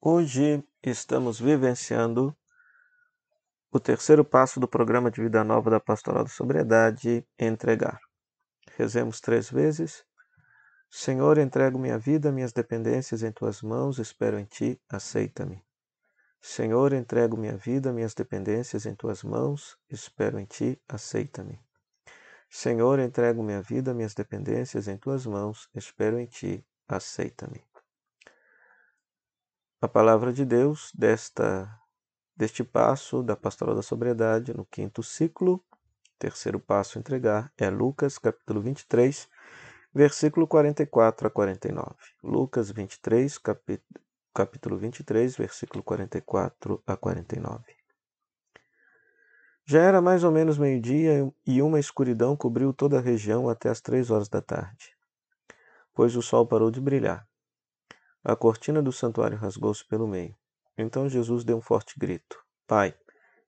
Hoje estamos vivenciando o terceiro passo do programa de vida nova da Pastoral da Sobriedade, entregar. Rezemos três vezes. Senhor, entrego minha vida, minhas dependências em tuas mãos, espero em ti, aceita-me. Senhor, entrego minha vida, minhas dependências em tuas mãos, espero em ti, aceita-me. Senhor, entrego minha vida, minhas dependências em tuas mãos, espero em ti, aceita-me. A palavra de Deus desta deste passo da pastoral da sobriedade no quinto ciclo, terceiro passo a entregar, é Lucas capítulo 23, versículo 44 a 49. Lucas 23, capítulo 23, versículo 44 a 49. Já era mais ou menos meio-dia e uma escuridão cobriu toda a região até as três horas da tarde, pois o sol parou de brilhar. A cortina do santuário rasgou-se pelo meio. Então Jesus deu um forte grito: Pai,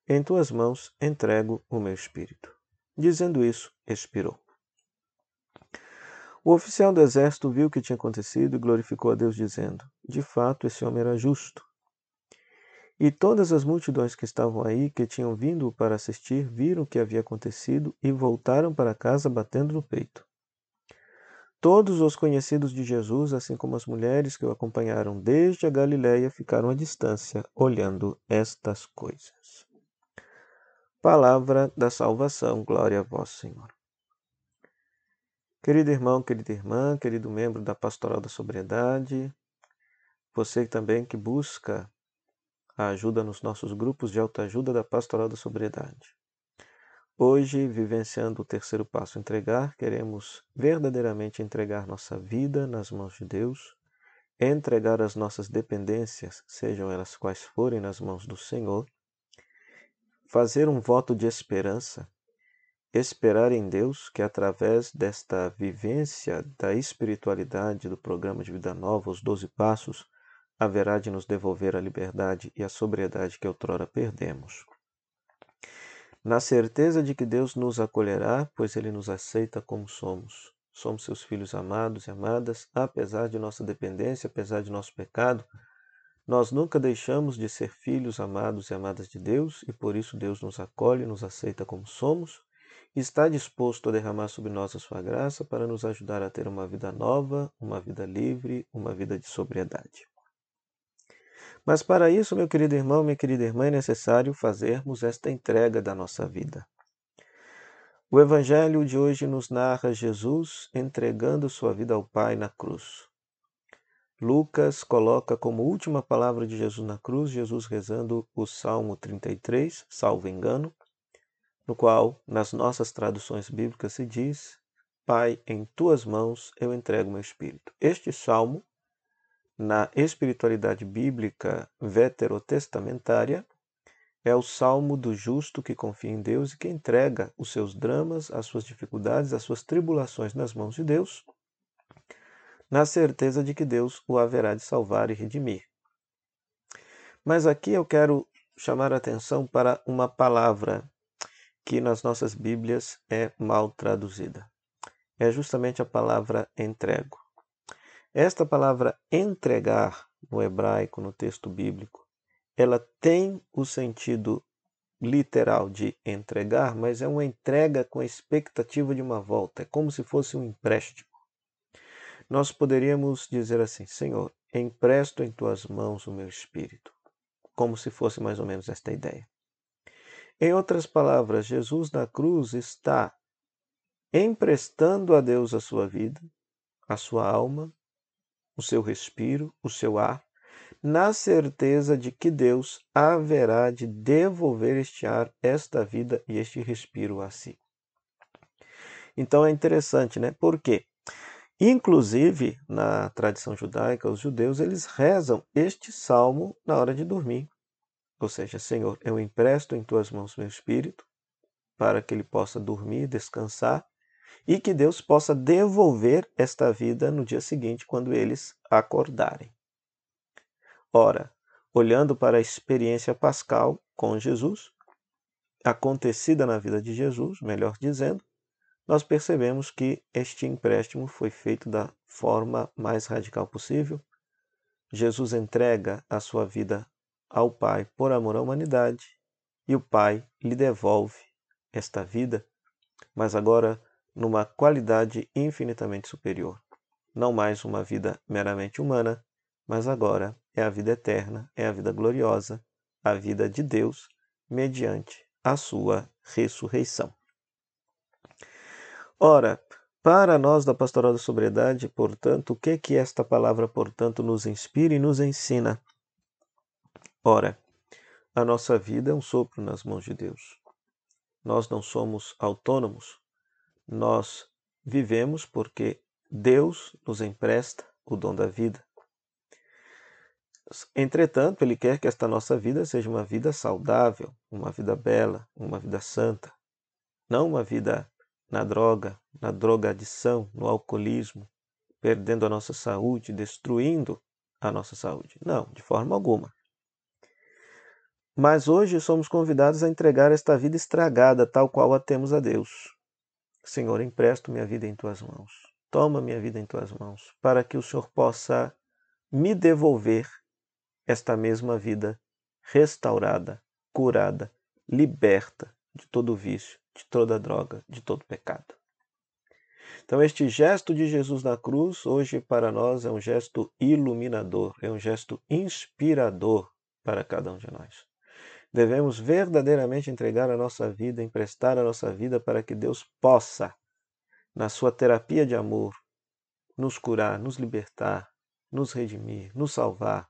em tuas mãos entrego o meu espírito. Dizendo isso, expirou. O oficial do exército viu o que tinha acontecido e glorificou a Deus, dizendo: De fato, esse homem era justo. E todas as multidões que estavam aí, que tinham vindo para assistir, viram o que havia acontecido e voltaram para casa batendo no peito. Todos os conhecidos de Jesus, assim como as mulheres que o acompanharam desde a Galiléia, ficaram à distância, olhando estas coisas. Palavra da salvação, glória a vós, Senhor. Querido irmão, querida irmã, querido membro da Pastoral da Sobriedade, você também que busca a ajuda nos nossos grupos de autoajuda da Pastoral da Sobriedade. Hoje, vivenciando o terceiro passo, entregar, queremos verdadeiramente entregar nossa vida nas mãos de Deus, entregar as nossas dependências, sejam elas quais forem, nas mãos do Senhor, fazer um voto de esperança, esperar em Deus que através desta vivência da espiritualidade do programa de vida nova, os doze passos, haverá de nos devolver a liberdade e a sobriedade que outrora perdemos na certeza de que Deus nos acolherá, pois Ele nos aceita como somos. Somos seus filhos amados e amadas, apesar de nossa dependência, apesar de nosso pecado. Nós nunca deixamos de ser filhos amados e amadas de Deus e por isso Deus nos acolhe, nos aceita como somos e está disposto a derramar sobre nós a sua graça para nos ajudar a ter uma vida nova, uma vida livre, uma vida de sobriedade. Mas para isso, meu querido irmão, minha querida irmã, é necessário fazermos esta entrega da nossa vida. O Evangelho de hoje nos narra Jesus entregando sua vida ao Pai na cruz. Lucas coloca como última palavra de Jesus na cruz, Jesus rezando o Salmo 33, salvo engano, no qual, nas nossas traduções bíblicas, se diz: Pai, em tuas mãos eu entrego meu espírito. Este salmo na espiritualidade bíblica veterotestamentária, é o salmo do justo que confia em Deus e que entrega os seus dramas, as suas dificuldades, as suas tribulações nas mãos de Deus, na certeza de que Deus o haverá de salvar e redimir. Mas aqui eu quero chamar a atenção para uma palavra que nas nossas Bíblias é mal traduzida. É justamente a palavra entrego. Esta palavra entregar no hebraico, no texto bíblico, ela tem o sentido literal de entregar, mas é uma entrega com a expectativa de uma volta, é como se fosse um empréstimo. Nós poderíamos dizer assim: Senhor, empresto em tuas mãos o meu espírito, como se fosse mais ou menos esta ideia. Em outras palavras, Jesus na cruz está emprestando a Deus a sua vida, a sua alma, o seu respiro, o seu ar, na certeza de que Deus haverá de devolver este ar, esta vida e este respiro a si. Então é interessante, né? Por quê? Inclusive, na tradição judaica, os judeus eles rezam este salmo na hora de dormir. Ou seja, Senhor, eu empresto em tuas mãos meu espírito para que ele possa dormir, descansar e que Deus possa devolver esta vida no dia seguinte, quando eles acordarem. Ora, olhando para a experiência pascal com Jesus, acontecida na vida de Jesus, melhor dizendo, nós percebemos que este empréstimo foi feito da forma mais radical possível, Jesus entrega a sua vida ao Pai por amor à humanidade e o Pai lhe devolve esta vida, mas agora numa qualidade infinitamente superior. Não mais uma vida meramente humana, mas agora é a vida eterna, é a vida gloriosa, a vida de Deus mediante a sua ressurreição. Ora, para nós da Pastoral da Sobriedade, portanto, o que que esta palavra, portanto, nos inspira e nos ensina? Ora, a nossa vida é um sopro nas mãos de Deus. Nós não somos autônomos. Nós vivemos porque Deus nos empresta o dom da vida. Entretanto, Ele quer que esta nossa vida seja uma vida saudável, uma vida bela, uma vida santa, não uma vida na droga, na drogadição, no alcoolismo, perdendo a nossa saúde, destruindo a nossa saúde. Não, de forma alguma. Mas hoje somos convidados a entregar esta vida estragada, tal qual a temos a Deus. Senhor, empresto minha vida em tuas mãos. Toma minha vida em tuas mãos, para que o Senhor possa me devolver esta mesma vida restaurada, curada, liberta de todo vício, de toda droga, de todo pecado. Então, este gesto de Jesus na cruz, hoje para nós, é um gesto iluminador, é um gesto inspirador para cada um de nós. Devemos verdadeiramente entregar a nossa vida, emprestar a nossa vida para que Deus possa, na sua terapia de amor, nos curar, nos libertar, nos redimir, nos salvar,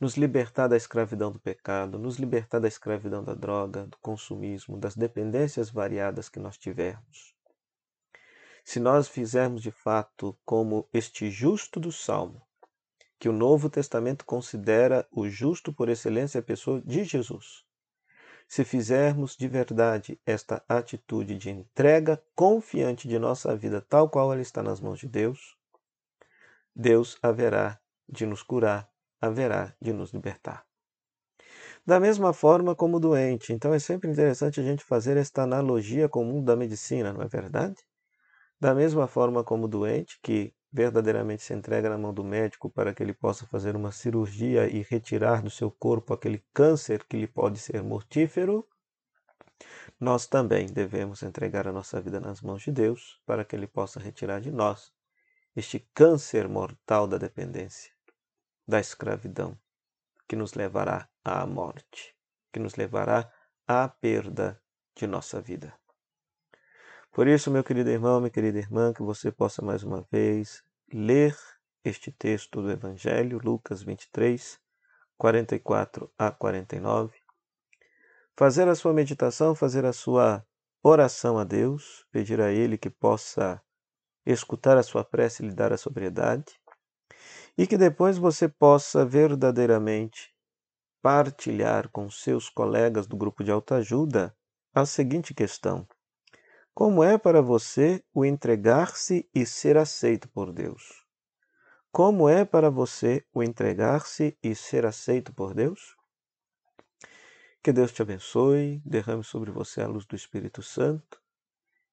nos libertar da escravidão do pecado, nos libertar da escravidão da droga, do consumismo, das dependências variadas que nós tivermos. Se nós fizermos de fato como este justo do Salmo, que o Novo Testamento considera o justo por excelência a pessoa de Jesus, se fizermos de verdade esta atitude de entrega confiante de nossa vida, tal qual ela está nas mãos de Deus, Deus haverá de nos curar haverá de nos libertar. Da mesma forma como doente. Então é sempre interessante a gente fazer esta analogia com o mundo da medicina, não é verdade? Da mesma forma como doente, que verdadeiramente se entrega na mão do médico para que ele possa fazer uma cirurgia e retirar do seu corpo aquele câncer que lhe pode ser mortífero, nós também devemos entregar a nossa vida nas mãos de Deus para que ele possa retirar de nós este câncer mortal da dependência da escravidão, que nos levará à morte, que nos levará à perda de nossa vida. Por isso, meu querido irmão, minha querida irmã, que você possa mais uma vez ler este texto do Evangelho, Lucas 23, 44 a 49, fazer a sua meditação, fazer a sua oração a Deus, pedir a Ele que possa escutar a sua prece e lhe dar a sobriedade, e que depois você possa verdadeiramente partilhar com seus colegas do grupo de autoajuda a seguinte questão: Como é para você o entregar-se e ser aceito por Deus? Como é para você o entregar-se e ser aceito por Deus? Que Deus te abençoe, derrame sobre você a luz do Espírito Santo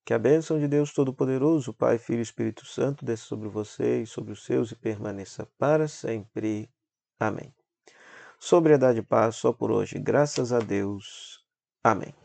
que a bênção de Deus Todo-Poderoso, Pai, Filho e Espírito Santo, desça sobre você e sobre os seus e permaneça para sempre. Amém. Sobriedade e paz só por hoje. Graças a Deus. Amém.